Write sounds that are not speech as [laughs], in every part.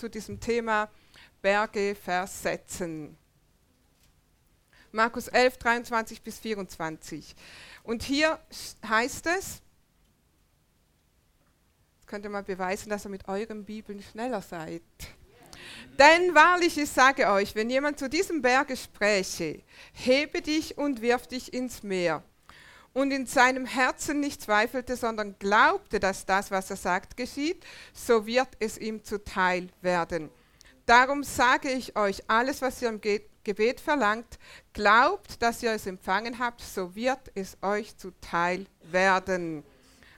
zu diesem Thema Berge versetzen. Markus 11, 23 bis 24. Und hier heißt es, könnt ihr mal beweisen, dass ihr mit euren Bibeln schneller seid. Denn wahrlich, ich sage euch, wenn jemand zu diesem Berge spräche, hebe dich und wirf dich ins Meer, und in seinem Herzen nicht zweifelte, sondern glaubte, dass das, was er sagt, geschieht, so wird es ihm zuteil werden. Darum sage ich euch, alles, was ihr im Gebet verlangt, glaubt, dass ihr es empfangen habt, so wird es euch zuteil werden.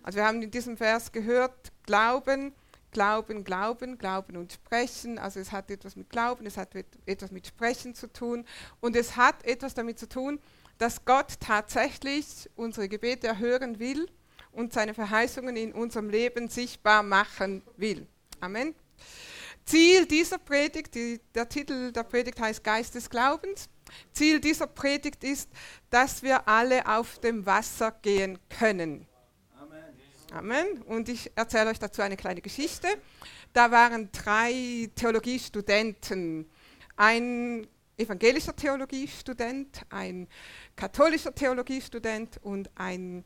Also wir haben in diesem Vers gehört, Glauben, Glauben, Glauben, Glauben und Sprechen. Also es hat etwas mit Glauben, es hat etwas mit Sprechen zu tun und es hat etwas damit zu tun, dass Gott tatsächlich unsere Gebete erhören will und seine Verheißungen in unserem Leben sichtbar machen will. Amen. Ziel dieser Predigt, die, der Titel der Predigt heißt Geist des Glaubens. Ziel dieser Predigt ist, dass wir alle auf dem Wasser gehen können. Amen. Und ich erzähle euch dazu eine kleine Geschichte. Da waren drei Theologiestudenten. Ein evangelischer Theologiestudent, ein katholischer Theologiestudent und ein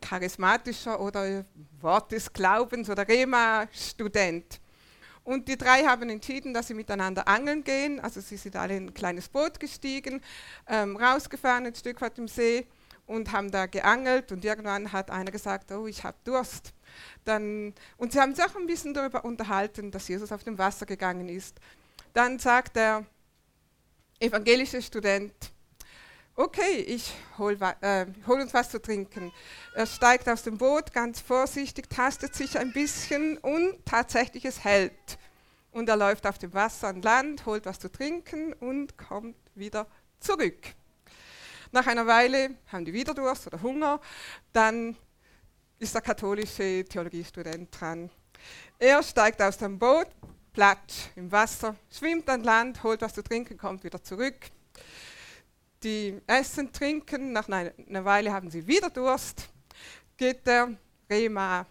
charismatischer oder Wort des Glaubens oder Rema-Student. Und die drei haben entschieden, dass sie miteinander angeln gehen. Also sie sind alle in ein kleines Boot gestiegen, ähm, rausgefahren ein Stück weit im See und haben da geangelt und irgendwann hat einer gesagt, oh, ich habe Durst. Dann, und sie haben sich auch ein bisschen darüber unterhalten, dass Jesus auf dem Wasser gegangen ist. Dann sagt der evangelische Student, okay, ich hole äh, hol uns was zu trinken. Er steigt aus dem Boot, ganz vorsichtig, tastet sich ein bisschen und tatsächlich es hält. Und er läuft auf dem Wasser an Land, holt was zu trinken und kommt wieder zurück. Nach einer Weile haben die wieder Durst oder Hunger. Dann ist der katholische Theologiestudent dran. Er steigt aus dem Boot, platsch im Wasser, schwimmt an Land, holt was zu trinken, kommt wieder zurück. Die essen, trinken, nach einer Weile haben sie wieder Durst. Geht der Rema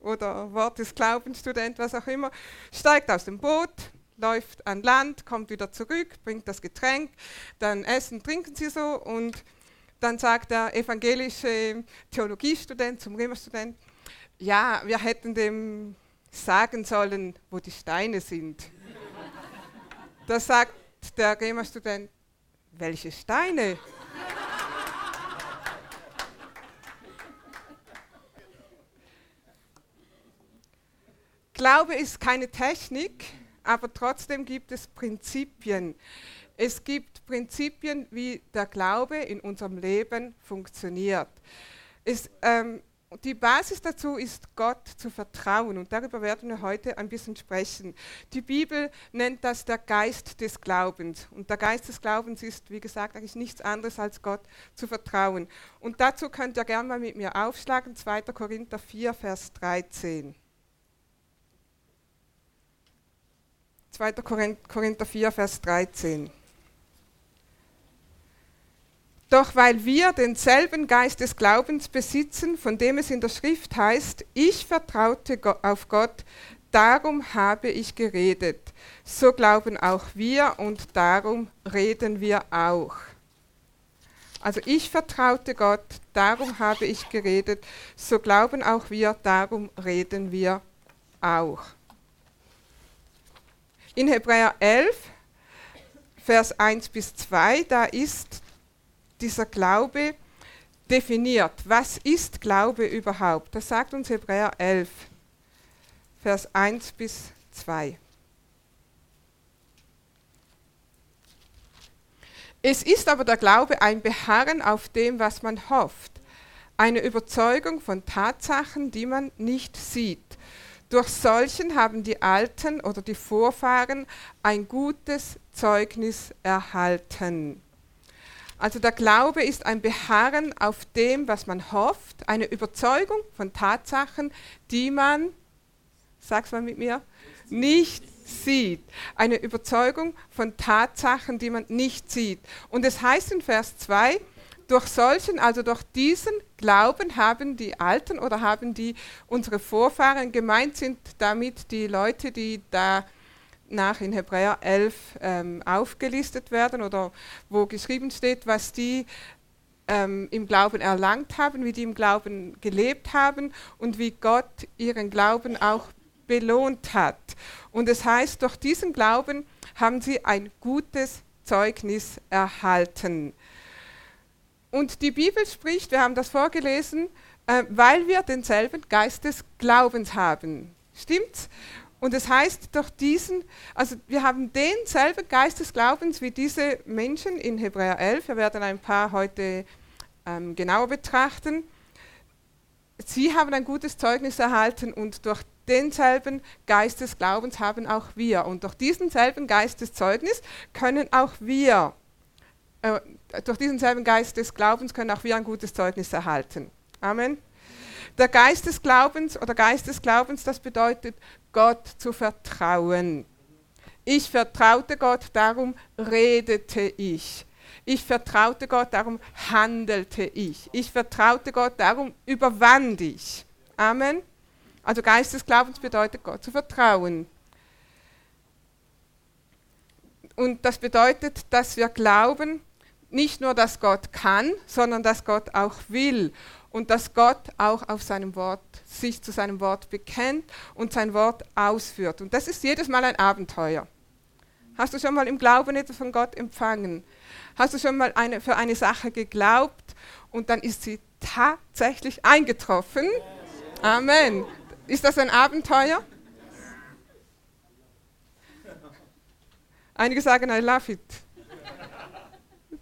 oder Wort des Glaubensstudent, was auch immer, steigt aus dem Boot, läuft an Land, kommt wieder zurück, bringt das Getränk, dann essen, trinken sie so und dann sagt der evangelische Theologiestudent zum Römerstudent, ja, wir hätten dem sagen sollen, wo die Steine sind. da sagt der Römerstudent, welche Steine? Glaube ist keine Technik, aber trotzdem gibt es Prinzipien. Es gibt Prinzipien, wie der Glaube in unserem Leben funktioniert. Es, ähm, die Basis dazu ist, Gott zu vertrauen. Und darüber werden wir heute ein bisschen sprechen. Die Bibel nennt das der Geist des Glaubens. Und der Geist des Glaubens ist, wie gesagt, eigentlich nichts anderes als Gott zu vertrauen. Und dazu könnt ihr gerne mal mit mir aufschlagen, 2. Korinther 4, Vers 13. 2. Korinther 4, Vers 13. Doch weil wir denselben Geist des Glaubens besitzen, von dem es in der Schrift heißt, ich vertraute auf Gott, darum habe ich geredet. So glauben auch wir und darum reden wir auch. Also ich vertraute Gott, darum habe ich geredet. So glauben auch wir, darum reden wir auch. In Hebräer 11, Vers 1 bis 2, da ist dieser Glaube definiert. Was ist Glaube überhaupt? Das sagt uns Hebräer 11, Vers 1 bis 2. Es ist aber der Glaube ein Beharren auf dem, was man hofft, eine Überzeugung von Tatsachen, die man nicht sieht. Durch solchen haben die Alten oder die Vorfahren ein gutes Zeugnis erhalten. Also der Glaube ist ein Beharren auf dem, was man hofft, eine Überzeugung von Tatsachen, die man, sag's mal mit mir, nicht sieht. Eine Überzeugung von Tatsachen, die man nicht sieht. Und es heißt in Vers 2, durch solchen, also durch diesen Glauben haben die Alten oder haben die unsere Vorfahren gemeint sind damit die Leute, die da nach in Hebräer 11 ähm, aufgelistet werden oder wo geschrieben steht, was die ähm, im Glauben erlangt haben, wie die im Glauben gelebt haben und wie Gott ihren Glauben auch belohnt hat. Und es heißt, durch diesen Glauben haben sie ein gutes Zeugnis erhalten. Und die Bibel spricht, wir haben das vorgelesen, äh, weil wir denselben Geist des Glaubens haben. Stimmt's? Und es heißt durch diesen, also wir haben denselben Geist des Glaubens wie diese Menschen in Hebräer 11. Wir werden ein paar heute ähm, genauer betrachten. Sie haben ein gutes Zeugnis erhalten und durch denselben Geist des Glaubens haben auch wir. Und durch diesen selben Geist des Zeugnis können auch wir, äh, durch diesen selben Geist des Glaubens können auch wir ein gutes Zeugnis erhalten. Amen. Der Geist des Glaubens oder Geist des Glaubens, das bedeutet, Gott zu vertrauen. Ich vertraute Gott, darum redete ich. Ich vertraute Gott, darum handelte ich. Ich vertraute Gott, darum überwand ich. Amen. Also Geist des Glaubens bedeutet Gott zu vertrauen. Und das bedeutet, dass wir glauben, nicht nur, dass Gott kann, sondern dass Gott auch will und dass Gott auch auf seinem Wort sich zu seinem Wort bekennt und sein Wort ausführt. Und das ist jedes Mal ein Abenteuer. Hast du schon mal im Glauben etwas von Gott empfangen? Hast du schon mal eine, für eine Sache geglaubt und dann ist sie tatsächlich eingetroffen? Amen. Ist das ein Abenteuer? Einige sagen, I love it.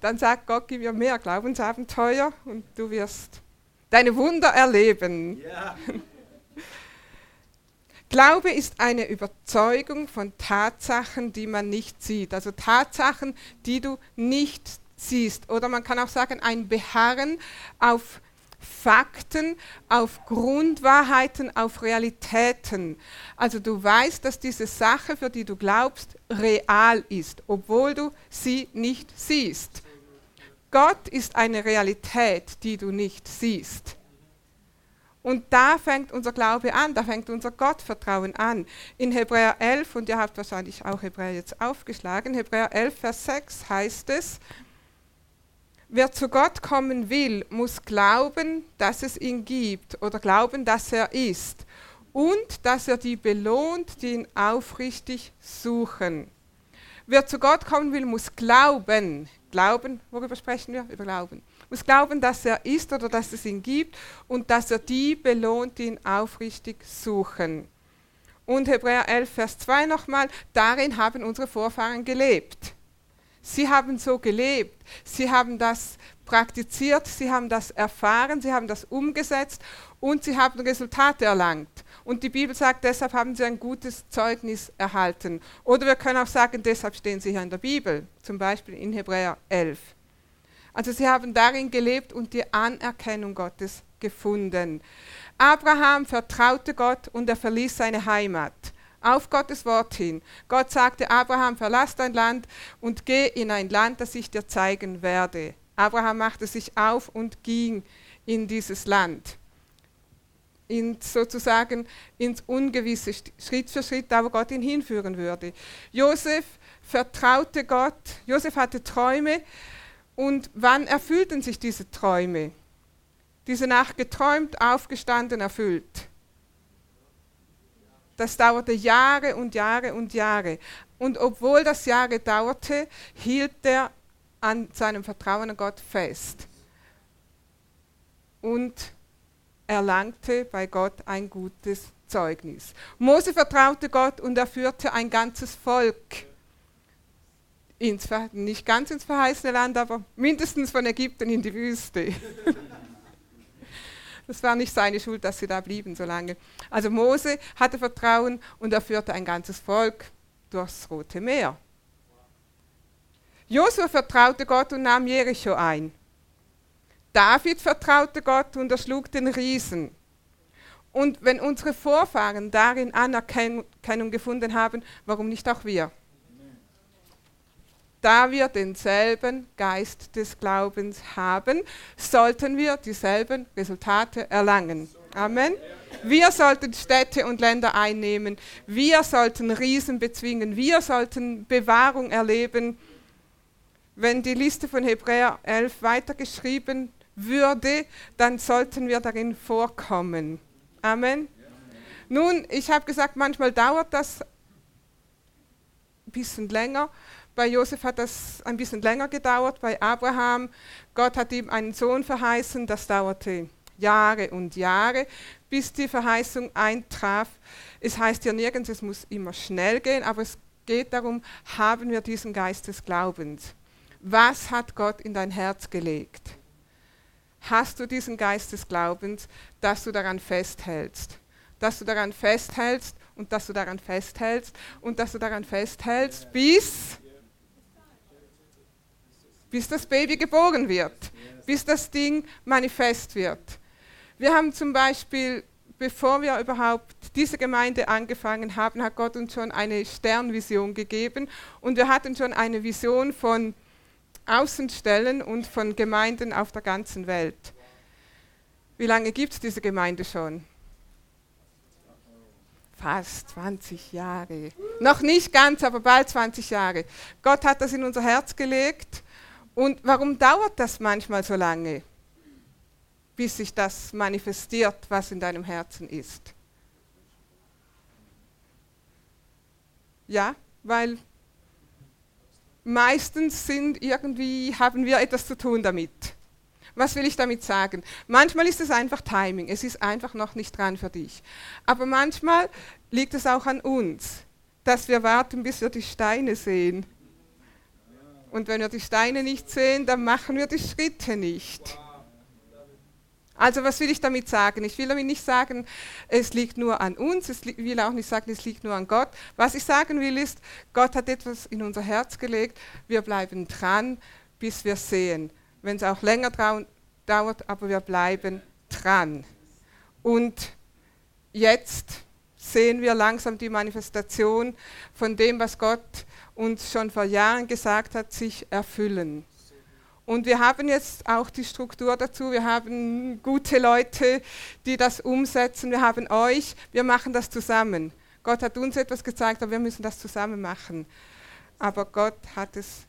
Dann sagt Gott, gib mir mehr Glaubensabenteuer und du wirst deine Wunder erleben. Ja. Glaube ist eine Überzeugung von Tatsachen, die man nicht sieht. Also Tatsachen, die du nicht siehst. Oder man kann auch sagen, ein Beharren auf Fakten, auf Grundwahrheiten, auf Realitäten. Also du weißt, dass diese Sache, für die du glaubst, real ist, obwohl du sie nicht siehst. Gott ist eine Realität, die du nicht siehst. Und da fängt unser Glaube an, da fängt unser Gottvertrauen an. In Hebräer 11, und ihr habt wahrscheinlich auch Hebräer jetzt aufgeschlagen, Hebräer 11, Vers 6 heißt es, wer zu Gott kommen will, muss glauben, dass es ihn gibt oder glauben, dass er ist und dass er die belohnt, die ihn aufrichtig suchen. Wer zu Gott kommen will, muss glauben. Glauben, worüber sprechen wir? Über Glauben. Muss glauben, dass er ist oder dass es ihn gibt und dass er die belohnt, die ihn aufrichtig suchen. Und Hebräer 11, Vers 2 nochmal, darin haben unsere Vorfahren gelebt. Sie haben so gelebt, sie haben das praktiziert, sie haben das erfahren, sie haben das umgesetzt und sie haben Resultate erlangt. Und die Bibel sagt, deshalb haben sie ein gutes Zeugnis erhalten. Oder wir können auch sagen, deshalb stehen sie hier in der Bibel, zum Beispiel in Hebräer 11. Also sie haben darin gelebt und die Anerkennung Gottes gefunden. Abraham vertraute Gott und er verließ seine Heimat. Auf Gottes Wort hin. Gott sagte, Abraham, verlass dein Land und geh in ein Land, das ich dir zeigen werde. Abraham machte sich auf und ging in dieses Land in sozusagen ins Ungewisse, Schritt für Schritt, da wo Gott ihn hinführen würde. Josef vertraute Gott, Josef hatte Träume und wann erfüllten sich diese Träume? Diese Nacht geträumt, aufgestanden, erfüllt. Das dauerte Jahre und Jahre und Jahre. Und obwohl das Jahre dauerte, hielt er an seinem Vertrauen an Gott fest. Und erlangte bei Gott ein gutes Zeugnis. Mose vertraute Gott und er führte ein ganzes Volk ins, nicht ganz ins verheißene Land, aber mindestens von Ägypten in die Wüste. [laughs] Das war nicht seine Schuld, dass sie da blieben so lange. Also Mose hatte Vertrauen und er führte ein ganzes Volk durchs Rote Meer. Josua vertraute Gott und nahm Jericho ein. David vertraute Gott und erschlug den Riesen. Und wenn unsere Vorfahren darin Anerkennung gefunden haben, warum nicht auch wir? Da wir denselben Geist des Glaubens haben, sollten wir dieselben Resultate erlangen. Amen. Wir sollten Städte und Länder einnehmen. Wir sollten Riesen bezwingen. Wir sollten Bewahrung erleben. Wenn die Liste von Hebräer 11 weitergeschrieben würde, dann sollten wir darin vorkommen. Amen. Nun, ich habe gesagt, manchmal dauert das ein bisschen länger. Bei Josef hat das ein bisschen länger gedauert, bei Abraham. Gott hat ihm einen Sohn verheißen, das dauerte Jahre und Jahre, bis die Verheißung eintraf. Es heißt ja nirgends, es muss immer schnell gehen, aber es geht darum, haben wir diesen Geist des Glaubens? Was hat Gott in dein Herz gelegt? Hast du diesen Geist des Glaubens, dass du daran festhältst? Dass du daran festhältst und dass du daran festhältst und dass du daran festhältst, bis bis das Baby geboren wird, bis das Ding manifest wird. Wir haben zum Beispiel, bevor wir überhaupt diese Gemeinde angefangen haben, hat Gott uns schon eine Sternvision gegeben und wir hatten schon eine Vision von Außenstellen und von Gemeinden auf der ganzen Welt. Wie lange gibt es diese Gemeinde schon? Fast 20 Jahre. Noch nicht ganz, aber bald 20 Jahre. Gott hat das in unser Herz gelegt und warum dauert das manchmal so lange, bis sich das manifestiert, was in deinem Herzen ist? Ja, weil meistens sind irgendwie, haben wir etwas zu tun damit. Was will ich damit sagen? Manchmal ist es einfach Timing, es ist einfach noch nicht dran für dich. Aber manchmal liegt es auch an uns, dass wir warten, bis wir die Steine sehen und wenn wir die Steine nicht sehen, dann machen wir die Schritte nicht. Also was will ich damit sagen? Ich will damit nicht sagen, es liegt nur an uns, ich will auch nicht sagen, es liegt nur an Gott. Was ich sagen will ist, Gott hat etwas in unser Herz gelegt, wir bleiben dran, bis wir sehen. Wenn es auch länger dauert, aber wir bleiben dran. Und jetzt sehen wir langsam die Manifestation von dem, was Gott uns schon vor Jahren gesagt hat, sich erfüllen. Und wir haben jetzt auch die Struktur dazu. Wir haben gute Leute, die das umsetzen. Wir haben euch. Wir machen das zusammen. Gott hat uns etwas gezeigt, aber wir müssen das zusammen machen. Aber Gott hat es,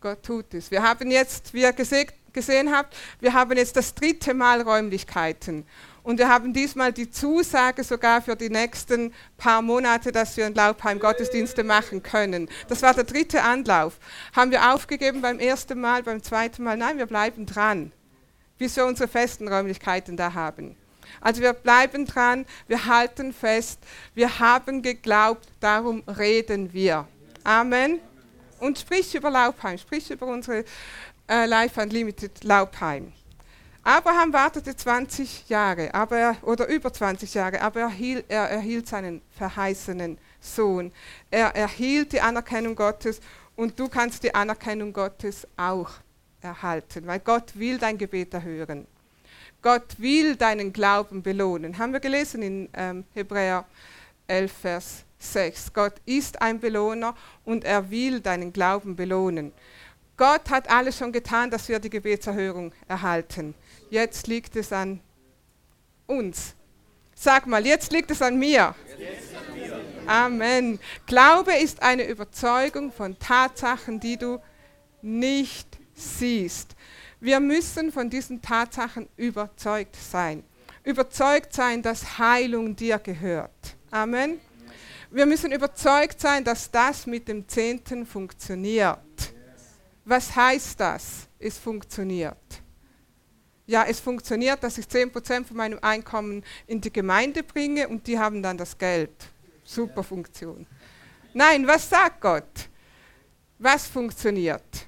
Gott tut es. Wir haben jetzt, wie ihr gesehen habt, wir haben jetzt das dritte Mal Räumlichkeiten. Und wir haben diesmal die Zusage sogar für die nächsten paar Monate, dass wir in Laubheim Gottesdienste machen können. Das war der dritte Anlauf. Haben wir aufgegeben beim ersten Mal, beim zweiten Mal? Nein, wir bleiben dran, bis wir unsere festen Räumlichkeiten da haben. Also wir bleiben dran, wir halten fest, wir haben geglaubt, darum reden wir. Amen. Und sprich über Laubheim, sprich über unsere äh, Life Unlimited Laubheim. Abraham wartete 20 Jahre aber er, oder über 20 Jahre, aber er, hielt, er erhielt seinen verheißenen Sohn. Er erhielt die Anerkennung Gottes und du kannst die Anerkennung Gottes auch erhalten, weil Gott will dein Gebet erhören. Gott will deinen Glauben belohnen. Haben wir gelesen in ähm, Hebräer 11, Vers 6. Gott ist ein Belohner und er will deinen Glauben belohnen. Gott hat alles schon getan, dass wir die Gebetserhörung erhalten. Jetzt liegt es an uns. Sag mal, jetzt liegt es an mir. Amen. Glaube ist eine Überzeugung von Tatsachen, die du nicht siehst. Wir müssen von diesen Tatsachen überzeugt sein. Überzeugt sein, dass Heilung dir gehört. Amen. Wir müssen überzeugt sein, dass das mit dem Zehnten funktioniert. Was heißt das? Es funktioniert ja, es funktioniert, dass ich 10% von meinem Einkommen in die Gemeinde bringe und die haben dann das Geld. Super Funktion. Nein, was sagt Gott? Was funktioniert?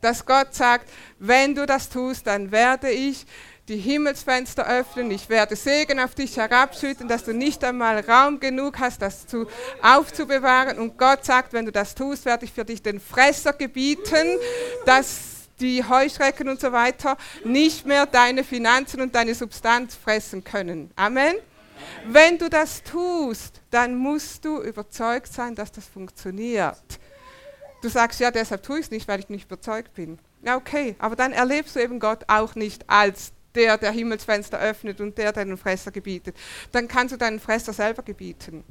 Dass Gott sagt, wenn du das tust, dann werde ich die Himmelsfenster öffnen, ich werde Segen auf dich herabschütten, dass du nicht einmal Raum genug hast, das zu, aufzubewahren. Und Gott sagt, wenn du das tust, werde ich für dich den Fresser gebieten, dass die Heuschrecken und so weiter nicht mehr deine Finanzen und deine Substanz fressen können. Amen. Wenn du das tust, dann musst du überzeugt sein, dass das funktioniert. Du sagst, ja, deshalb tue ich es nicht, weil ich nicht überzeugt bin. Ja, okay, aber dann erlebst du eben Gott auch nicht als der, der Himmelsfenster öffnet und der, den Fresser gebietet. Dann kannst du deinen Fresser selber gebieten.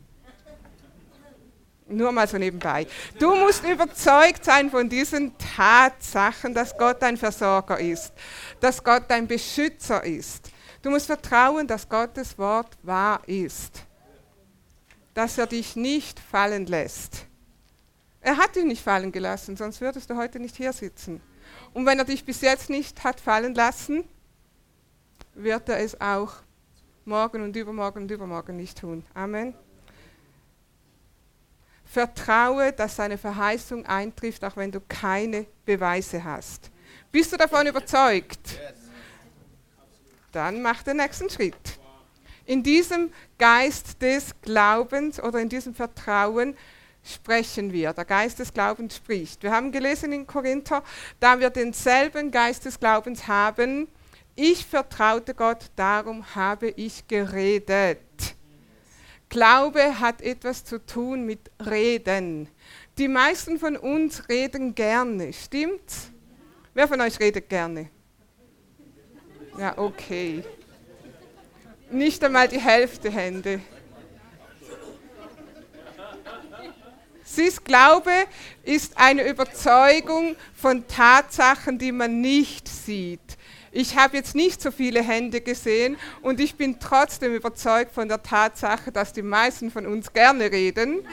Nur mal so nebenbei. Du musst überzeugt sein von diesen Tatsachen, dass Gott dein Versorger ist, dass Gott dein Beschützer ist. Du musst vertrauen, dass Gottes Wort wahr ist, dass er dich nicht fallen lässt. Er hat dich nicht fallen gelassen, sonst würdest du heute nicht hier sitzen. Und wenn er dich bis jetzt nicht hat fallen lassen, wird er es auch morgen und übermorgen und übermorgen nicht tun. Amen. Vertraue, dass seine Verheißung eintrifft, auch wenn du keine Beweise hast. Bist du davon überzeugt? Dann mach den nächsten Schritt. In diesem Geist des Glaubens oder in diesem Vertrauen sprechen wir. Der Geist des Glaubens spricht. Wir haben gelesen in Korinther, da wir denselben Geist des Glaubens haben, ich vertraute Gott, darum habe ich geredet. Glaube hat etwas zu tun mit Reden. Die meisten von uns reden gerne, stimmt's? Wer von euch redet gerne? Ja, okay. Nicht einmal die Hälfte Hände. Siehst, Glaube ist eine Überzeugung von Tatsachen, die man nicht sieht. Ich habe jetzt nicht so viele Hände gesehen und ich bin trotzdem überzeugt von der Tatsache, dass die meisten von uns gerne reden.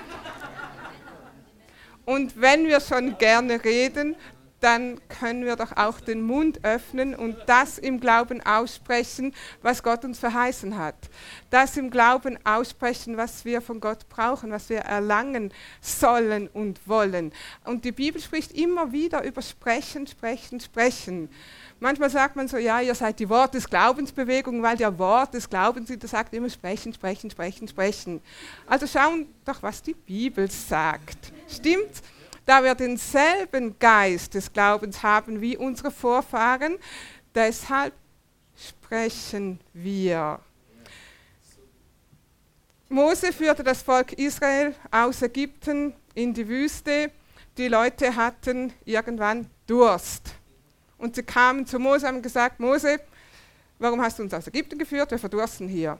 Und wenn wir schon gerne reden, dann können wir doch auch den Mund öffnen und das im Glauben aussprechen, was Gott uns verheißen hat. Das im Glauben aussprechen, was wir von Gott brauchen, was wir erlangen sollen und wollen. Und die Bibel spricht immer wieder über Sprechen, Sprechen, Sprechen. Manchmal sagt man so, ja, ihr seid die Wort des Glaubensbewegung, weil der Wort des Glaubens, der sagt immer sprechen, sprechen, sprechen, sprechen. Also schauen doch, was die Bibel sagt. Stimmt? Da wir denselben Geist des Glaubens haben wie unsere Vorfahren, deshalb sprechen wir. Mose führte das Volk Israel aus Ägypten in die Wüste. Die Leute hatten irgendwann Durst. Und sie kamen zu Mose und haben gesagt, Mose, warum hast du uns aus Ägypten geführt? Wir verdursten hier.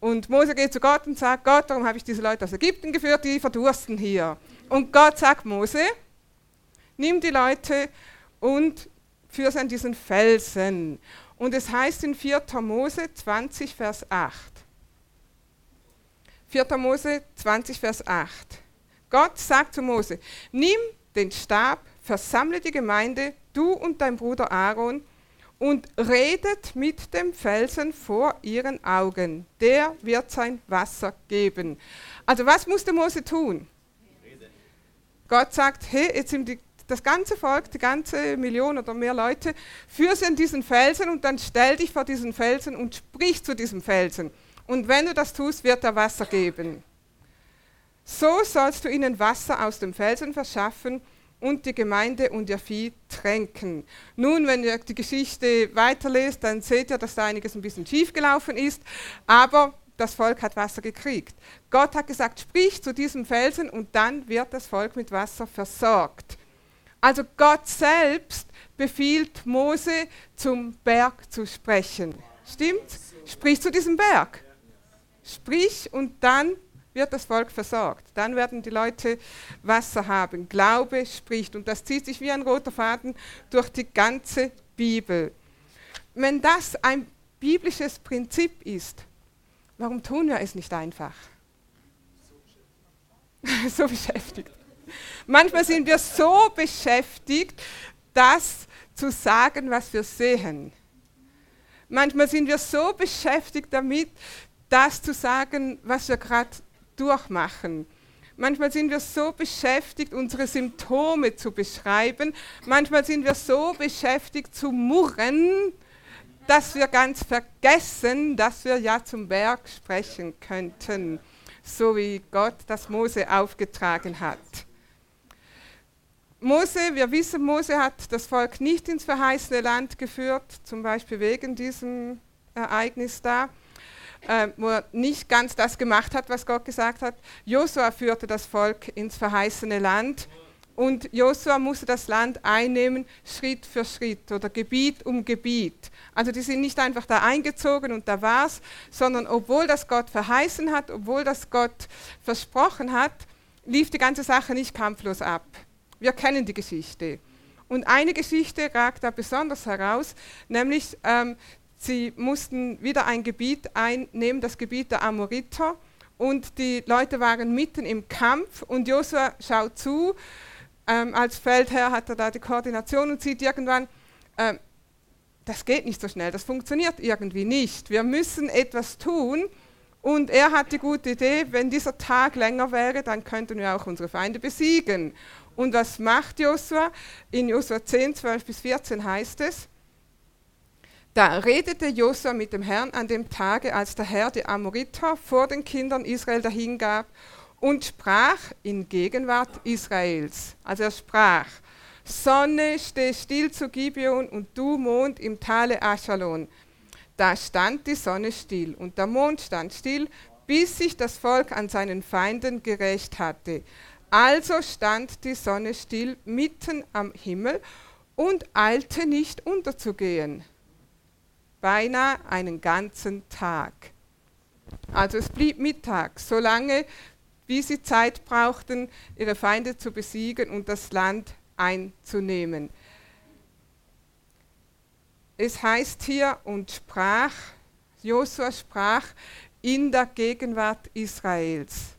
Und Mose geht zu Gott und sagt, Gott, warum habe ich diese Leute aus Ägypten geführt? Die verdursten hier. Und Gott sagt Mose, nimm die Leute und führe sie an diesen Felsen. Und es heißt in 4. Mose 20, Vers 8. 4. Mose 20, Vers 8. Gott sagt zu Mose, nimm den Stab, versammle die Gemeinde, du und dein Bruder Aaron, und redet mit dem Felsen vor ihren Augen. Der wird sein Wasser geben. Also was musste Mose tun? Gott sagt, hey, jetzt sind die, das ganze Volk, die ganze Million oder mehr Leute, führ sie an diesen Felsen und dann stell dich vor diesen Felsen und sprich zu diesem Felsen. Und wenn du das tust, wird er Wasser geben. So sollst du ihnen Wasser aus dem Felsen verschaffen und die Gemeinde und ihr Vieh tränken. Nun, wenn ihr die Geschichte weiterlest, dann seht ihr, dass da einiges ein bisschen schief gelaufen ist, aber das Volk hat Wasser gekriegt. Gott hat gesagt, sprich zu diesem Felsen und dann wird das Volk mit Wasser versorgt. Also Gott selbst befiehlt Mose zum Berg zu sprechen. Stimmt? Sprich zu diesem Berg. Sprich und dann wird das Volk versorgt. Dann werden die Leute Wasser haben. Glaube spricht und das zieht sich wie ein roter Faden durch die ganze Bibel. Wenn das ein biblisches Prinzip ist, Warum tun wir es nicht einfach? [laughs] so beschäftigt. Manchmal sind wir so beschäftigt, das zu sagen, was wir sehen. Manchmal sind wir so beschäftigt damit, das zu sagen, was wir gerade durchmachen. Manchmal sind wir so beschäftigt, unsere Symptome zu beschreiben. Manchmal sind wir so beschäftigt zu murren, dass wir ganz vergessen, dass wir ja zum Berg sprechen könnten, so wie Gott das Mose aufgetragen hat. Mose, wir wissen, Mose hat das Volk nicht ins verheißene Land geführt, zum Beispiel wegen diesem Ereignis da, äh, wo er nicht ganz das gemacht hat, was Gott gesagt hat. Josua führte das Volk ins verheißene Land Und Josua musste das Land einnehmen, Schritt für Schritt oder Gebiet um Gebiet. Also die sind nicht einfach da eingezogen und da war's, sondern obwohl das Gott verheißen hat, obwohl das Gott versprochen hat, lief die ganze Sache nicht kampflos ab. Wir kennen die Geschichte. Und eine Geschichte ragt da besonders heraus, nämlich ähm, sie mussten wieder ein Gebiet einnehmen, das Gebiet der Amoriter. Und die Leute waren mitten im Kampf und Josua schaut zu ähm, als Feldherr hat er da die Koordination und sieht irgendwann, ähm, das geht nicht so schnell, das funktioniert irgendwie nicht. Wir müssen etwas tun. Und er hat die gute Idee, wenn dieser Tag länger wäre, dann könnten wir auch unsere Feinde besiegen. Und was macht Josua? In Josua 10, 12 bis 14 heißt es, da redete Josua mit dem Herrn an dem Tage, als der Herr die Amoriter vor den Kindern Israel dahingab und sprach in Gegenwart Israels. Also er sprach, Sonne, steh still zu Gibeon und du Mond im Tale Aschalon. Da stand die Sonne still und der Mond stand still, bis sich das Volk an seinen Feinden gerecht hatte. Also stand die Sonne still mitten am Himmel und eilte nicht unterzugehen. Beinahe einen ganzen Tag. Also es blieb Mittag, solange wie sie Zeit brauchten, ihre Feinde zu besiegen und das Land einzunehmen. Es heißt hier und sprach, Josua sprach in der Gegenwart Israels.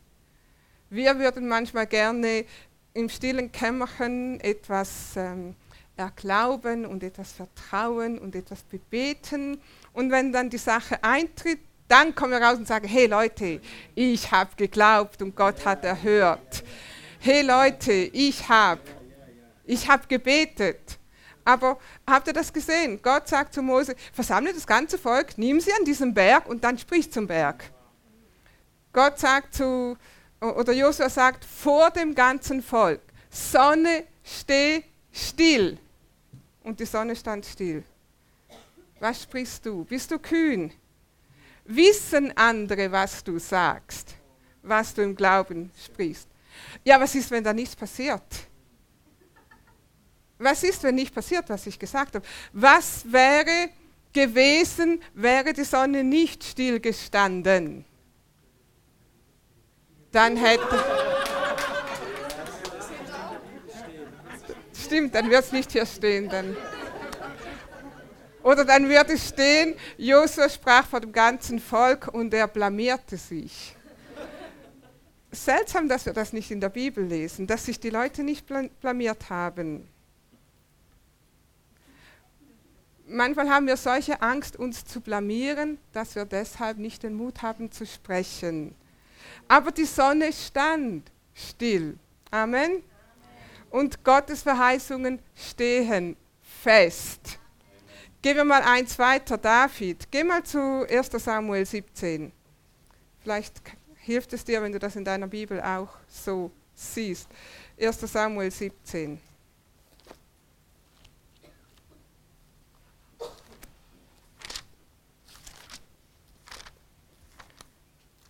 Wir würden manchmal gerne im stillen Kämmerchen etwas ähm, erglauben und etwas vertrauen und etwas bebeten. Und wenn dann die Sache eintritt, dann kommen wir raus und sagen, hey Leute, ich habe geglaubt und Gott hat erhört. Hey Leute, ich habe, ich habe gebetet. Aber habt ihr das gesehen? Gott sagt zu Mose, versammle das ganze Volk, nimm sie an diesem Berg und dann sprich zum Berg. Gott sagt zu, oder Josua sagt vor dem ganzen Volk, Sonne, steh still. Und die Sonne stand still. Was sprichst du? Bist du kühn? Wissen andere, was du sagst, was du im Glauben sprichst? Ja, was ist, wenn da nichts passiert? Was ist, wenn nicht passiert, was ich gesagt habe? Was wäre gewesen, wäre die Sonne nicht stillgestanden? Dann hätte. Stimmt, dann wird es nicht hier stehen. Dann. Oder dann würde stehen, Josua sprach vor dem ganzen Volk und er blamierte sich. Seltsam, dass wir das nicht in der Bibel lesen, dass sich die Leute nicht blamiert haben. Manchmal haben wir solche Angst, uns zu blamieren, dass wir deshalb nicht den Mut haben zu sprechen. Aber die Sonne stand still. Amen. Und Gottes Verheißungen stehen fest. Gehen wir mal eins weiter, David. Geh mal zu 1 Samuel 17. Vielleicht hilft es dir, wenn du das in deiner Bibel auch so siehst. 1 Samuel 17.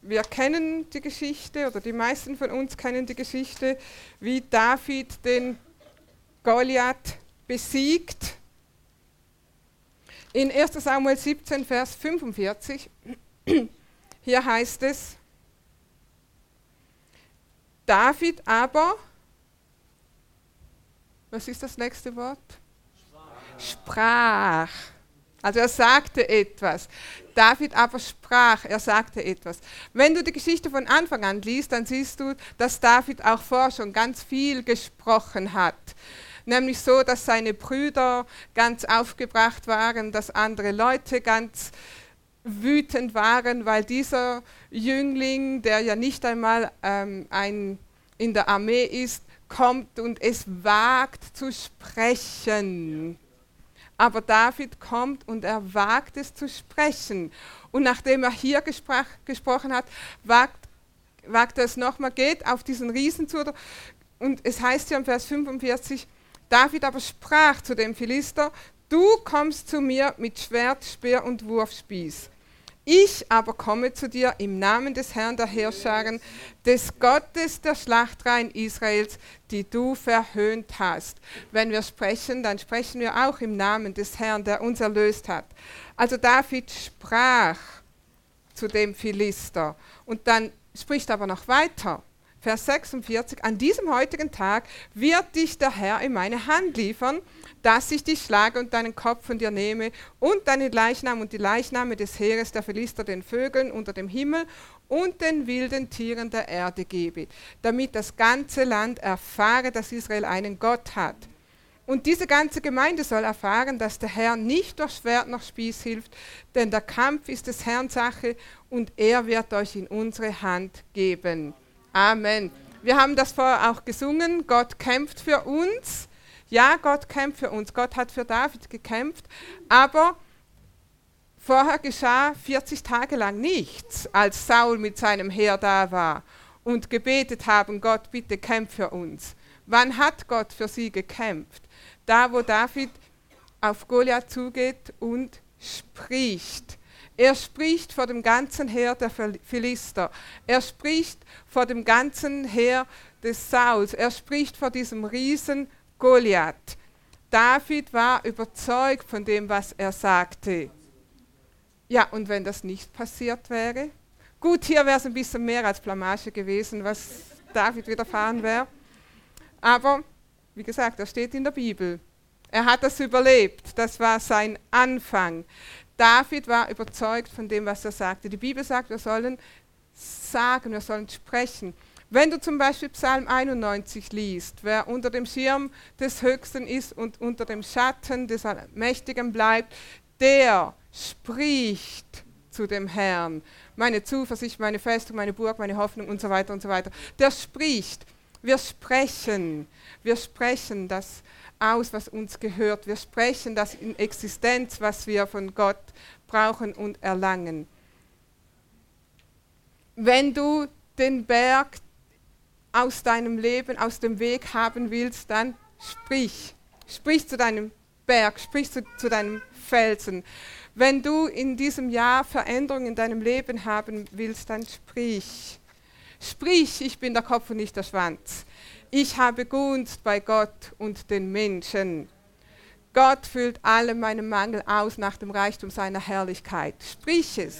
Wir kennen die Geschichte, oder die meisten von uns kennen die Geschichte, wie David den Goliath besiegt in 1 Samuel 17, Vers 45, hier heißt es, David aber, was ist das nächste Wort? Sprach. Also er sagte etwas. David aber sprach, er sagte etwas. Wenn du die Geschichte von Anfang an liest, dann siehst du, dass David auch vorher schon ganz viel gesprochen hat nämlich so, dass seine Brüder ganz aufgebracht waren, dass andere Leute ganz wütend waren, weil dieser Jüngling, der ja nicht einmal ähm, ein, in der Armee ist, kommt und es wagt zu sprechen. Aber David kommt und er wagt es zu sprechen. Und nachdem er hier gesprach, gesprochen hat, wagt, wagt er es nochmal, geht auf diesen Riesen zu. Und es heißt ja im Vers 45, David aber sprach zu dem Philister, du kommst zu mir mit Schwert, Speer und Wurfspieß. Ich aber komme zu dir im Namen des Herrn der Herrscharen, des Gottes der Schlachtreihen Israels, die du verhöhnt hast. Wenn wir sprechen, dann sprechen wir auch im Namen des Herrn, der uns erlöst hat. Also David sprach zu dem Philister und dann spricht aber noch weiter. Vers 46, an diesem heutigen Tag wird dich der Herr in meine Hand liefern, dass ich dich schlage und deinen Kopf von dir nehme und deinen Leichnam und die Leichname des Heeres der Philister den Vögeln unter dem Himmel und den wilden Tieren der Erde gebe, damit das ganze Land erfahre, dass Israel einen Gott hat. Und diese ganze Gemeinde soll erfahren, dass der Herr nicht durch Schwert noch Spieß hilft, denn der Kampf ist des Herrn Sache und er wird euch in unsere Hand geben. Amen. Wir haben das vorher auch gesungen. Gott kämpft für uns. Ja, Gott kämpft für uns. Gott hat für David gekämpft. Aber vorher geschah 40 Tage lang nichts, als Saul mit seinem Heer da war und gebetet haben, Gott, bitte kämpf für uns. Wann hat Gott für sie gekämpft? Da, wo David auf Goliath zugeht und spricht. Er spricht vor dem ganzen Heer der Philister. Er spricht vor dem ganzen Heer des Sauls. Er spricht vor diesem Riesen Goliath. David war überzeugt von dem, was er sagte. Ja, und wenn das nicht passiert wäre? Gut, hier wäre es ein bisschen mehr als Blamage gewesen, was David widerfahren wäre. Aber, wie gesagt, das steht in der Bibel. Er hat das überlebt. Das war sein Anfang. David war überzeugt von dem, was er sagte. Die Bibel sagt, wir sollen sagen, wir sollen sprechen. Wenn du zum Beispiel Psalm 91 liest, wer unter dem Schirm des Höchsten ist und unter dem Schatten des Mächtigen bleibt, der spricht zu dem Herrn. Meine Zuversicht, meine Festung, meine Burg, meine Hoffnung und so weiter und so weiter. Der spricht. Wir sprechen. Wir sprechen das aus, was uns gehört. Wir sprechen das in Existenz, was wir von Gott brauchen und erlangen. Wenn du den Berg aus deinem Leben, aus dem Weg haben willst, dann sprich. Sprich zu deinem Berg, sprich zu, zu deinem Felsen. Wenn du in diesem Jahr Veränderungen in deinem Leben haben willst, dann sprich. Sprich, ich bin der Kopf und nicht der Schwanz. Ich habe Gunst bei Gott und den Menschen. Gott füllt alle meine Mangel aus nach dem Reichtum seiner Herrlichkeit. Sprich es,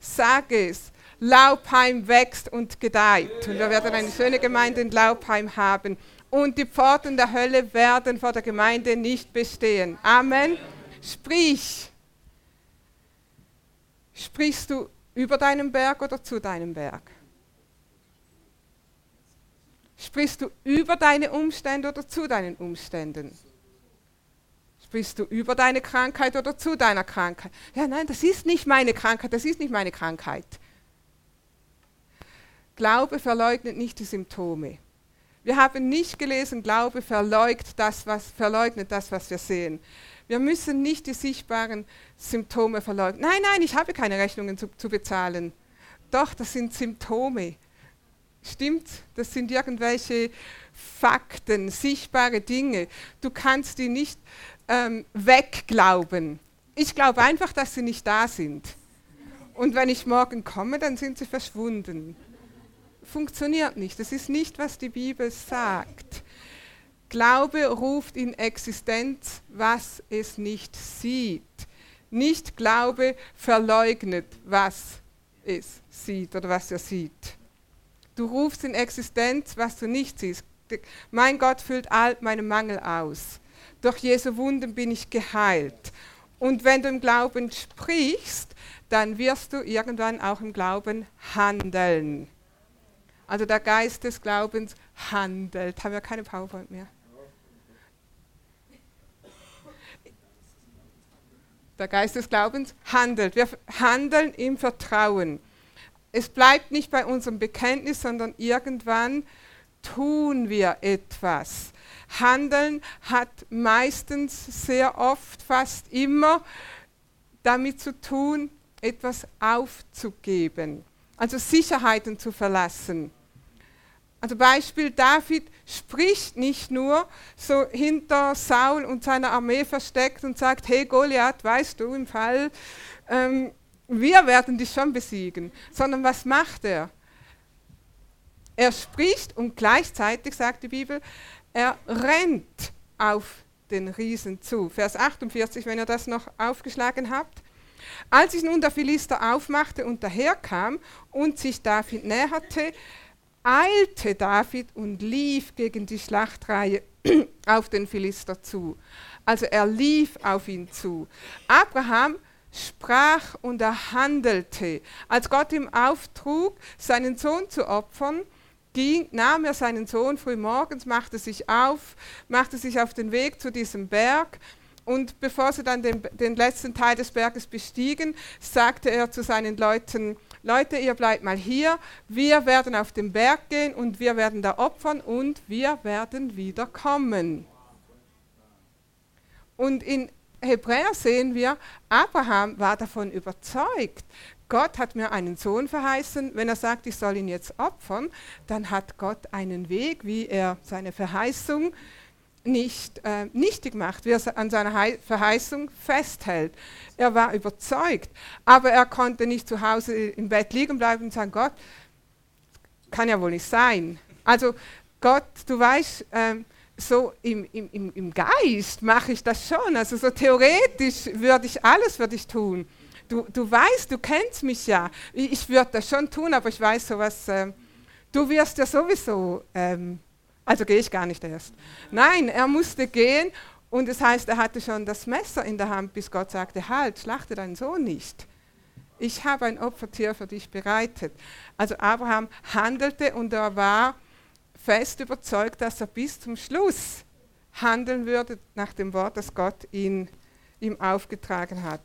sag es. Laubheim wächst und gedeiht. Und wir werden eine schöne Gemeinde in Laubheim haben. Und die Pforten der Hölle werden vor der Gemeinde nicht bestehen. Amen. Sprich. Sprichst du über deinen Berg oder zu deinem Berg? Sprichst du über deine Umstände oder zu deinen Umständen? Sprichst du über deine Krankheit oder zu deiner Krankheit? Ja, nein, das ist nicht meine Krankheit, das ist nicht meine Krankheit. Glaube verleugnet nicht die Symptome. Wir haben nicht gelesen, Glaube verleugnet das, was, verleugnet das, was wir sehen. Wir müssen nicht die sichtbaren Symptome verleugnen. Nein, nein, ich habe keine Rechnungen zu, zu bezahlen. Doch, das sind Symptome. Stimmt, das sind irgendwelche Fakten, sichtbare Dinge. Du kannst die nicht ähm, wegglauben. Ich glaube einfach, dass sie nicht da sind. Und wenn ich morgen komme, dann sind sie verschwunden. Funktioniert nicht. Das ist nicht, was die Bibel sagt. Glaube ruft in Existenz, was es nicht sieht. Nicht Glaube verleugnet, was es sieht oder was er sieht. Du rufst in Existenz, was du nicht siehst. Mein Gott füllt all meine Mangel aus. Durch Jesu Wunden bin ich geheilt. Und wenn du im Glauben sprichst, dann wirst du irgendwann auch im Glauben handeln. Also der Geist des Glaubens handelt. Haben wir keine PowerPoint mehr? Der Geist des Glaubens handelt. Wir handeln im Vertrauen es bleibt nicht bei unserem Bekenntnis, sondern irgendwann tun wir etwas. Handeln hat meistens sehr oft, fast immer damit zu tun, etwas aufzugeben, also Sicherheiten zu verlassen. Also Beispiel, David spricht nicht nur so hinter Saul und seiner Armee versteckt und sagt, hey Goliath, weißt du, im Fall ähm, wir werden dich schon besiegen, sondern was macht er? Er spricht und gleichzeitig, sagt die Bibel, er rennt auf den Riesen zu. Vers 48, wenn ihr das noch aufgeschlagen habt. Als sich nun der Philister aufmachte und daherkam und sich David näherte, eilte David und lief gegen die Schlachtreihe [clears throat] auf den Philister zu. Also er lief auf ihn zu. Abraham sprach und er handelte. Als Gott ihm auftrug, seinen Sohn zu opfern, ging, nahm er seinen Sohn früh morgens, machte sich auf, machte sich auf den Weg zu diesem Berg. Und bevor sie dann den, den letzten Teil des Berges bestiegen, sagte er zu seinen Leuten, Leute, ihr bleibt mal hier, wir werden auf den Berg gehen und wir werden da opfern und wir werden wieder kommen. Und in Hebräer sehen wir, Abraham war davon überzeugt. Gott hat mir einen Sohn verheißen. Wenn er sagt, ich soll ihn jetzt opfern, dann hat Gott einen Weg, wie er seine Verheißung nicht äh, nichtig macht, wie er an seiner He Verheißung festhält. Er war überzeugt, aber er konnte nicht zu Hause im Bett liegen bleiben und sagen, Gott, kann ja wohl nicht sein. Also Gott, du weißt, ähm, so im, im, im Geist mache ich das schon. Also so theoretisch würde ich alles würde ich tun. Du, du weißt, du kennst mich ja. Ich, würde das schon tun, aber ich weiß sowas. Äh, du wirst ja sowieso. Ähm, also gehe ich gar nicht erst. Nein, er musste gehen und das heißt, er hatte schon das Messer in der Hand, bis Gott sagte: Halt, schlachte deinen Sohn nicht. Ich habe ein Opfertier für dich bereitet. Also Abraham handelte und er war fest überzeugt, dass er bis zum Schluss handeln würde nach dem Wort, das Gott ihn, ihm aufgetragen hat.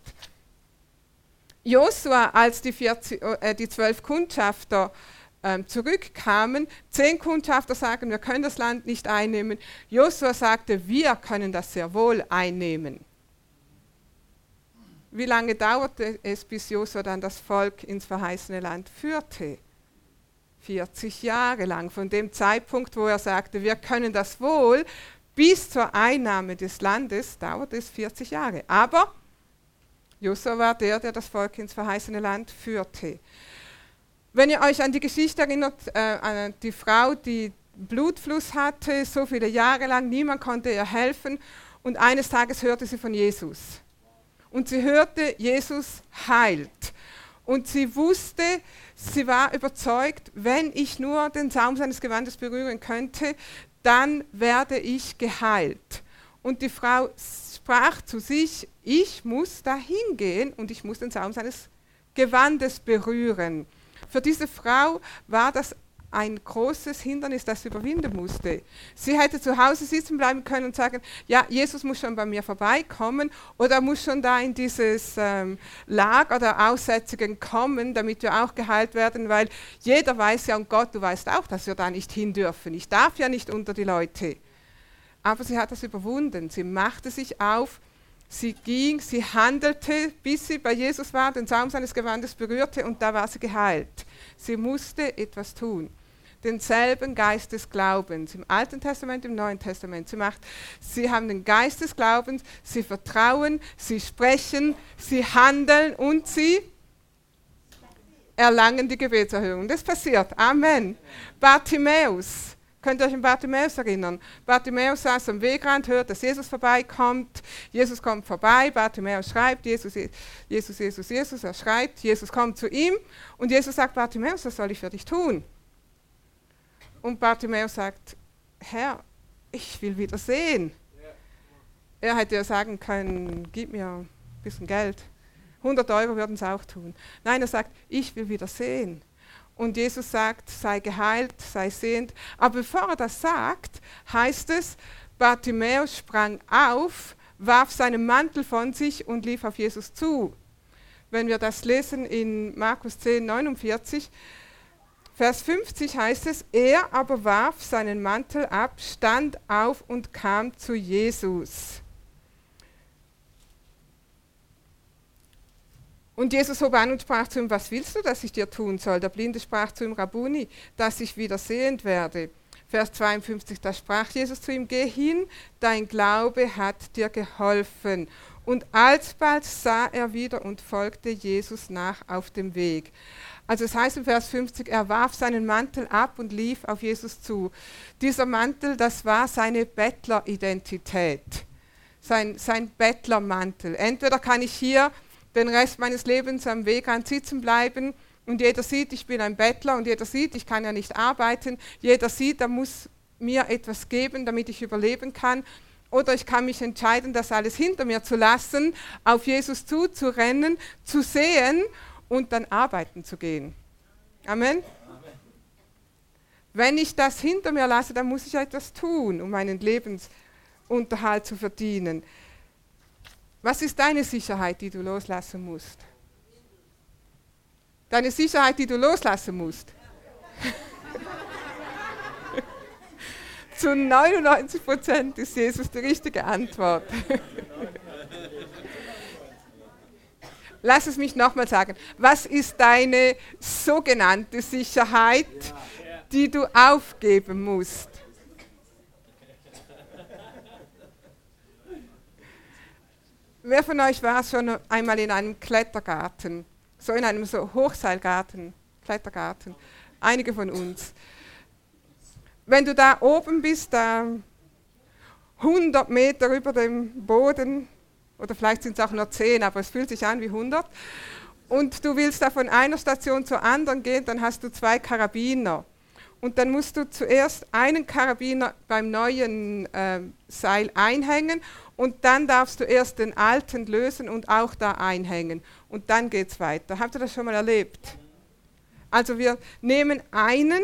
Josua, als die, 40, äh, die zwölf Kundschafter ähm, zurückkamen, zehn Kundschafter sagen, wir können das Land nicht einnehmen. Josua sagte, wir können das sehr wohl einnehmen. Wie lange dauerte es, bis Josua dann das Volk ins verheißene Land führte? 40 Jahre lang, von dem Zeitpunkt, wo er sagte, wir können das wohl, bis zur Einnahme des Landes dauert es 40 Jahre. Aber Josua war der, der das Volk ins verheißene Land führte. Wenn ihr euch an die Geschichte erinnert, äh, an die Frau, die Blutfluss hatte, so viele Jahre lang, niemand konnte ihr helfen und eines Tages hörte sie von Jesus. Und sie hörte, Jesus heilt. Und sie wusste, sie war überzeugt, wenn ich nur den Saum seines Gewandes berühren könnte, dann werde ich geheilt. Und die Frau sprach zu sich, ich muss da hingehen und ich muss den Saum seines Gewandes berühren. Für diese Frau war das ein großes Hindernis, das sie überwinden musste. Sie hätte zu Hause sitzen bleiben können und sagen, ja, Jesus muss schon bei mir vorbeikommen oder muss schon da in dieses ähm, Lager der Aussätzigen kommen, damit wir auch geheilt werden, weil jeder weiß ja und Gott, du weißt auch, dass wir da nicht hin dürfen. Ich darf ja nicht unter die Leute. Aber sie hat das überwunden. Sie machte sich auf, sie ging, sie handelte, bis sie bei Jesus war, den Saum seines Gewandes berührte und da war sie geheilt. Sie musste etwas tun denselben Geist des Glaubens. Im Alten Testament, im Neuen Testament. Sie, macht, sie haben den Geist des Glaubens, sie vertrauen, sie sprechen, sie handeln und sie erlangen die Gebetserhörung. Das passiert. Amen. Bartimäus. Könnt ihr euch an Bartimäus erinnern? Bartimäus saß am Wegrand, hört, dass Jesus vorbeikommt. Jesus kommt vorbei, Bartimäus schreibt, Jesus, Jesus, Jesus, Jesus, er schreibt, Jesus kommt zu ihm und Jesus sagt, Bartimäus, was soll ich für dich tun? Und Bartimäus sagt, Herr, ich will wieder sehen. Er hätte ja sagen können, gib mir ein bisschen Geld. 100 Euro würden es auch tun. Nein, er sagt, ich will wieder sehen. Und Jesus sagt, sei geheilt, sei sehend. Aber bevor er das sagt, heißt es, Bartimäus sprang auf, warf seinen Mantel von sich und lief auf Jesus zu. Wenn wir das lesen in Markus 10, 49, Vers 50 heißt es, er aber warf seinen Mantel ab, stand auf und kam zu Jesus. Und Jesus hob an und sprach zu ihm, was willst du, dass ich dir tun soll? Der Blinde sprach zu ihm, Rabuni, dass ich wieder sehend werde. Vers 52, da sprach Jesus zu ihm, geh hin, dein Glaube hat dir geholfen. Und alsbald sah er wieder und folgte Jesus nach auf dem Weg. Also es heißt im Vers 50, er warf seinen Mantel ab und lief auf Jesus zu. Dieser Mantel, das war seine Bettleridentität, sein, sein Bettlermantel. Entweder kann ich hier den Rest meines Lebens am Weg an sitzen bleiben und jeder sieht, ich bin ein Bettler und jeder sieht, ich kann ja nicht arbeiten. Jeder sieht, da muss mir etwas geben, damit ich überleben kann. Oder ich kann mich entscheiden, das alles hinter mir zu lassen, auf Jesus zuzurennen, zu sehen und dann arbeiten zu gehen. Amen. Wenn ich das hinter mir lasse, dann muss ich etwas tun, um meinen Lebensunterhalt zu verdienen. Was ist deine Sicherheit, die du loslassen musst? Deine Sicherheit, die du loslassen musst. Zu 99 Prozent ist Jesus die richtige Antwort. Lass es mich nochmal sagen. Was ist deine sogenannte Sicherheit, die du aufgeben musst? Wer von euch war schon einmal in einem Klettergarten? So in einem so Hochseilgarten, Klettergarten? Einige von uns. Wenn du da oben bist, da 100 Meter über dem Boden, oder vielleicht sind es auch nur 10, aber es fühlt sich an wie 100, und du willst da von einer Station zur anderen gehen, dann hast du zwei Karabiner. Und dann musst du zuerst einen Karabiner beim neuen äh, Seil einhängen und dann darfst du erst den alten lösen und auch da einhängen. Und dann geht es weiter. Habt ihr das schon mal erlebt? Also wir nehmen einen,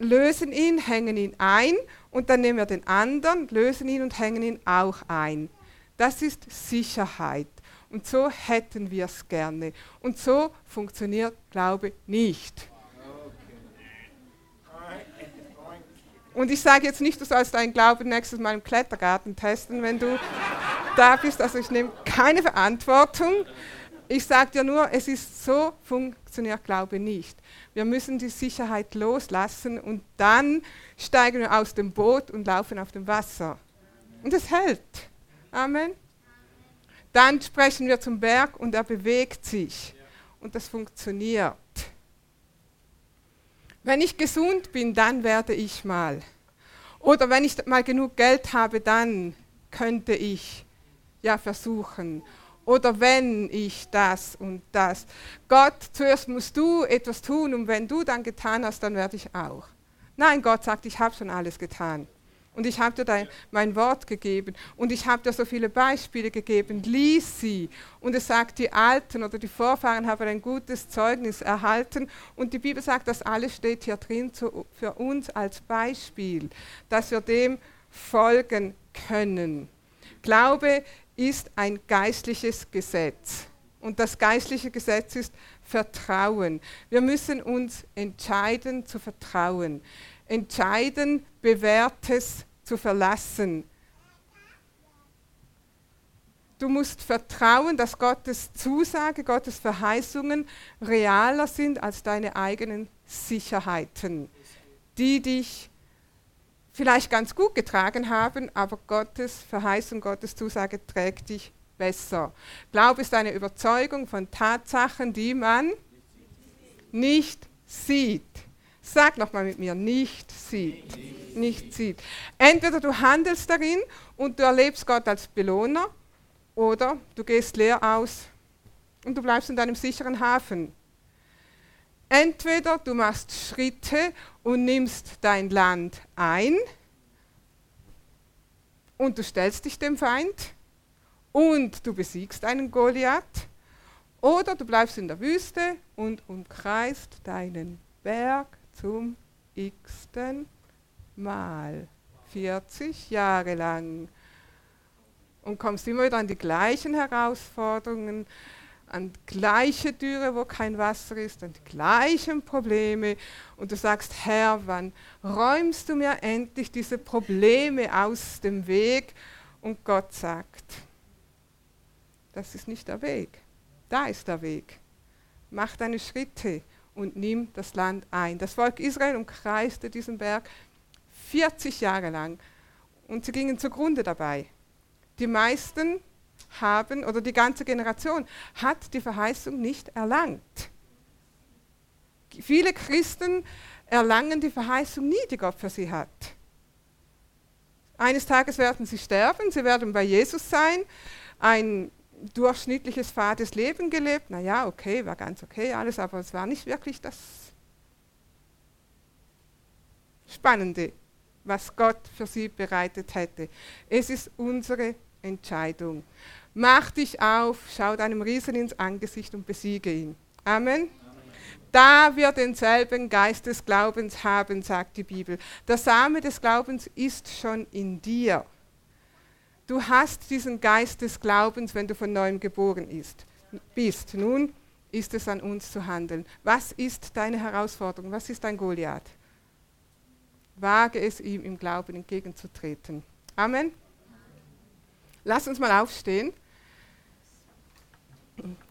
lösen ihn, hängen ihn ein und dann nehmen wir den anderen, lösen ihn und hängen ihn auch ein. Das ist Sicherheit. Und so hätten wir es gerne. Und so funktioniert Glaube nicht. Und ich sage jetzt nicht, du sollst deinen Glauben nächstes Mal im Klettergarten testen, wenn du da bist. Also ich nehme keine Verantwortung. Ich sage dir nur, es ist so, funktioniert Glaube nicht. Wir müssen die Sicherheit loslassen und dann steigen wir aus dem Boot und laufen auf dem Wasser. Und es hält. Amen. Dann sprechen wir zum Berg und er bewegt sich. Und das funktioniert. Wenn ich gesund bin, dann werde ich mal. Oder wenn ich mal genug Geld habe, dann könnte ich ja versuchen. Oder wenn ich das und das. Gott, zuerst musst du etwas tun und wenn du dann getan hast, dann werde ich auch. Nein, Gott sagt, ich habe schon alles getan. Und ich habe dir dein, mein Wort gegeben. Und ich habe dir so viele Beispiele gegeben. Lies sie. Und es sagt, die Alten oder die Vorfahren haben ein gutes Zeugnis erhalten. Und die Bibel sagt, das alles steht hier drin zu, für uns als Beispiel, dass wir dem folgen können. Glaube ist ein geistliches Gesetz. Und das geistliche Gesetz ist Vertrauen. Wir müssen uns entscheiden zu vertrauen entscheiden, Bewährtes zu verlassen. Du musst vertrauen, dass Gottes Zusage, Gottes Verheißungen realer sind als deine eigenen Sicherheiten, die dich vielleicht ganz gut getragen haben, aber Gottes Verheißung, Gottes Zusage trägt dich besser. Glaube ist eine Überzeugung von Tatsachen, die man nicht sieht. Sag nochmal mit mir, nicht sieht. Nicht sieht. Entweder du handelst darin und du erlebst Gott als Belohner oder du gehst leer aus und du bleibst in deinem sicheren Hafen. Entweder du machst Schritte und nimmst dein Land ein und du stellst dich dem Feind und du besiegst einen Goliath oder du bleibst in der Wüste und umkreist deinen Berg zum x-ten Mal. 40 Jahre lang. Und kommst immer wieder an die gleichen Herausforderungen, an gleiche Türe, wo kein Wasser ist, an die gleichen Probleme. Und du sagst, Herr, wann räumst du mir endlich diese Probleme aus dem Weg? Und Gott sagt, das ist nicht der Weg. Da ist der Weg. Mach deine Schritte und nimm das Land ein. Das Volk Israel umkreiste diesen Berg 40 Jahre lang und sie gingen zugrunde dabei. Die meisten haben oder die ganze Generation hat die Verheißung nicht erlangt. Viele Christen erlangen die Verheißung nie, die Gott für sie hat. Eines Tages werden sie sterben, sie werden bei Jesus sein, ein durchschnittliches, fades Leben gelebt. Naja, okay, war ganz okay alles, aber es war nicht wirklich das Spannende, was Gott für sie bereitet hätte. Es ist unsere Entscheidung. Mach dich auf, schau deinem Riesen ins Angesicht und besiege ihn. Amen. Da wir denselben Geist des Glaubens haben, sagt die Bibel. Der Same des Glaubens ist schon in dir. Du hast diesen Geist des Glaubens, wenn du von neuem geboren ist, bist. Nun ist es an uns zu handeln. Was ist deine Herausforderung? Was ist dein Goliath? Wage es ihm im Glauben entgegenzutreten. Amen. Lass uns mal aufstehen.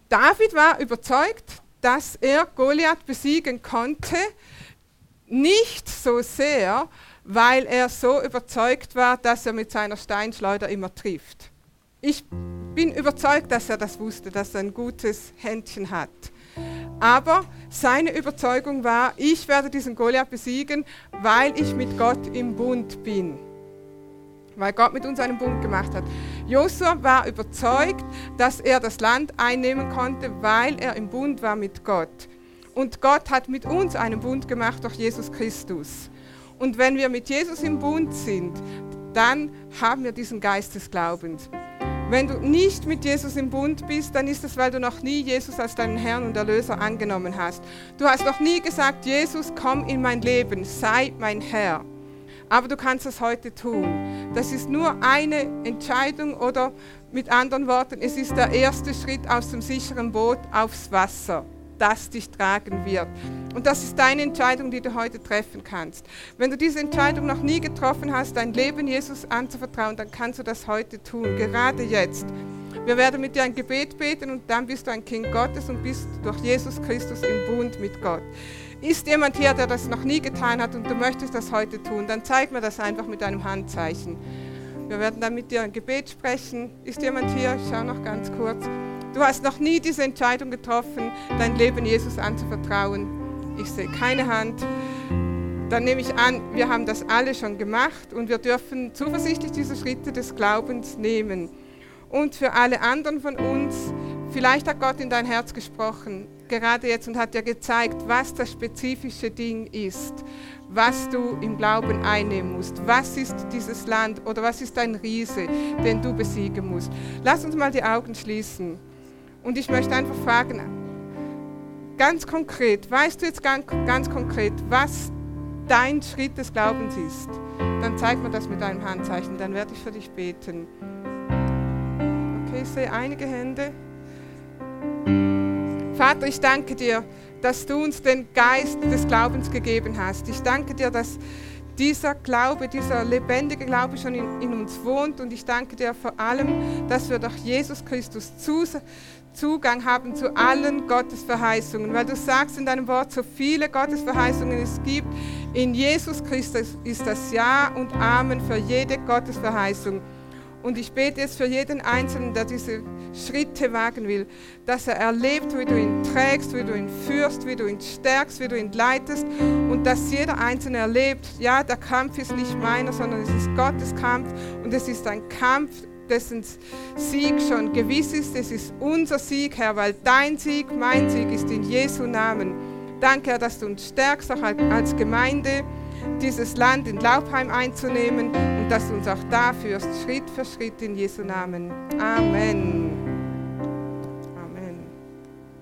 David war überzeugt, dass er Goliath besiegen konnte, nicht so sehr, weil er so überzeugt war, dass er mit seiner Steinschleuder immer trifft. Ich bin überzeugt, dass er das wusste, dass er ein gutes Händchen hat. Aber seine Überzeugung war, ich werde diesen Goliath besiegen, weil ich mit Gott im Bund bin weil Gott mit uns einen Bund gemacht hat. Josua war überzeugt, dass er das Land einnehmen konnte, weil er im Bund war mit Gott. Und Gott hat mit uns einen Bund gemacht durch Jesus Christus. Und wenn wir mit Jesus im Bund sind, dann haben wir diesen Geist des Glaubens. Wenn du nicht mit Jesus im Bund bist, dann ist es, weil du noch nie Jesus als deinen Herrn und Erlöser angenommen hast. Du hast noch nie gesagt, Jesus, komm in mein Leben, sei mein Herr. Aber du kannst es heute tun. Das ist nur eine Entscheidung oder mit anderen Worten, es ist der erste Schritt aus dem sicheren Boot aufs Wasser, das dich tragen wird. Und das ist deine Entscheidung, die du heute treffen kannst. Wenn du diese Entscheidung noch nie getroffen hast, dein Leben Jesus anzuvertrauen, dann kannst du das heute tun, gerade jetzt. Wir werden mit dir ein Gebet beten und dann bist du ein Kind Gottes und bist durch Jesus Christus im Bund mit Gott. Ist jemand hier, der das noch nie getan hat und du möchtest das heute tun, dann zeig mir das einfach mit einem Handzeichen. Wir werden dann mit dir ein Gebet sprechen. Ist jemand hier? Ich schaue noch ganz kurz. Du hast noch nie diese Entscheidung getroffen, dein Leben Jesus anzuvertrauen. Ich sehe keine Hand. Dann nehme ich an, wir haben das alle schon gemacht und wir dürfen zuversichtlich diese Schritte des Glaubens nehmen. Und für alle anderen von uns, vielleicht hat Gott in dein Herz gesprochen, gerade jetzt, und hat dir gezeigt, was das spezifische Ding ist, was du im Glauben einnehmen musst. Was ist dieses Land oder was ist dein Riese, den du besiegen musst. Lass uns mal die Augen schließen. Und ich möchte einfach fragen, ganz konkret, weißt du jetzt ganz, ganz konkret, was dein Schritt des Glaubens ist? Dann zeig mir das mit deinem Handzeichen, dann werde ich für dich beten. Okay, ich sehe einige Hände. Vater, ich danke dir, dass du uns den Geist des Glaubens gegeben hast. Ich danke dir, dass dieser Glaube, dieser lebendige Glaube schon in, in, uns wohnt. Und ich danke dir vor allem, dass wir durch Jesus Christus Zugang haben zu allen Gottesverheißungen. Weil du sagst in deinem Wort, so viele Gottesverheißungen es gibt, in Jesus Christus ist das Ja und Amen für jede Gottesverheißung. Und ich bete jetzt für jeden Einzelnen, der diese Schritte wagen will, dass er erlebt, wie du ihn trägst, wie du ihn führst, wie du ihn stärkst, wie du ihn leitest und dass jeder Einzelne erlebt, ja, der Kampf ist nicht meiner, sondern es ist Gottes Kampf und es ist ein Kampf, dessen Sieg schon gewiss ist. Es ist unser Sieg, Herr, weil dein Sieg, mein Sieg ist in Jesu Namen. Danke, Herr, dass du uns stärkst, auch als Gemeinde dieses Land in Laubheim einzunehmen dass du uns auch da führst, Schritt für Schritt in Jesu Namen. Amen.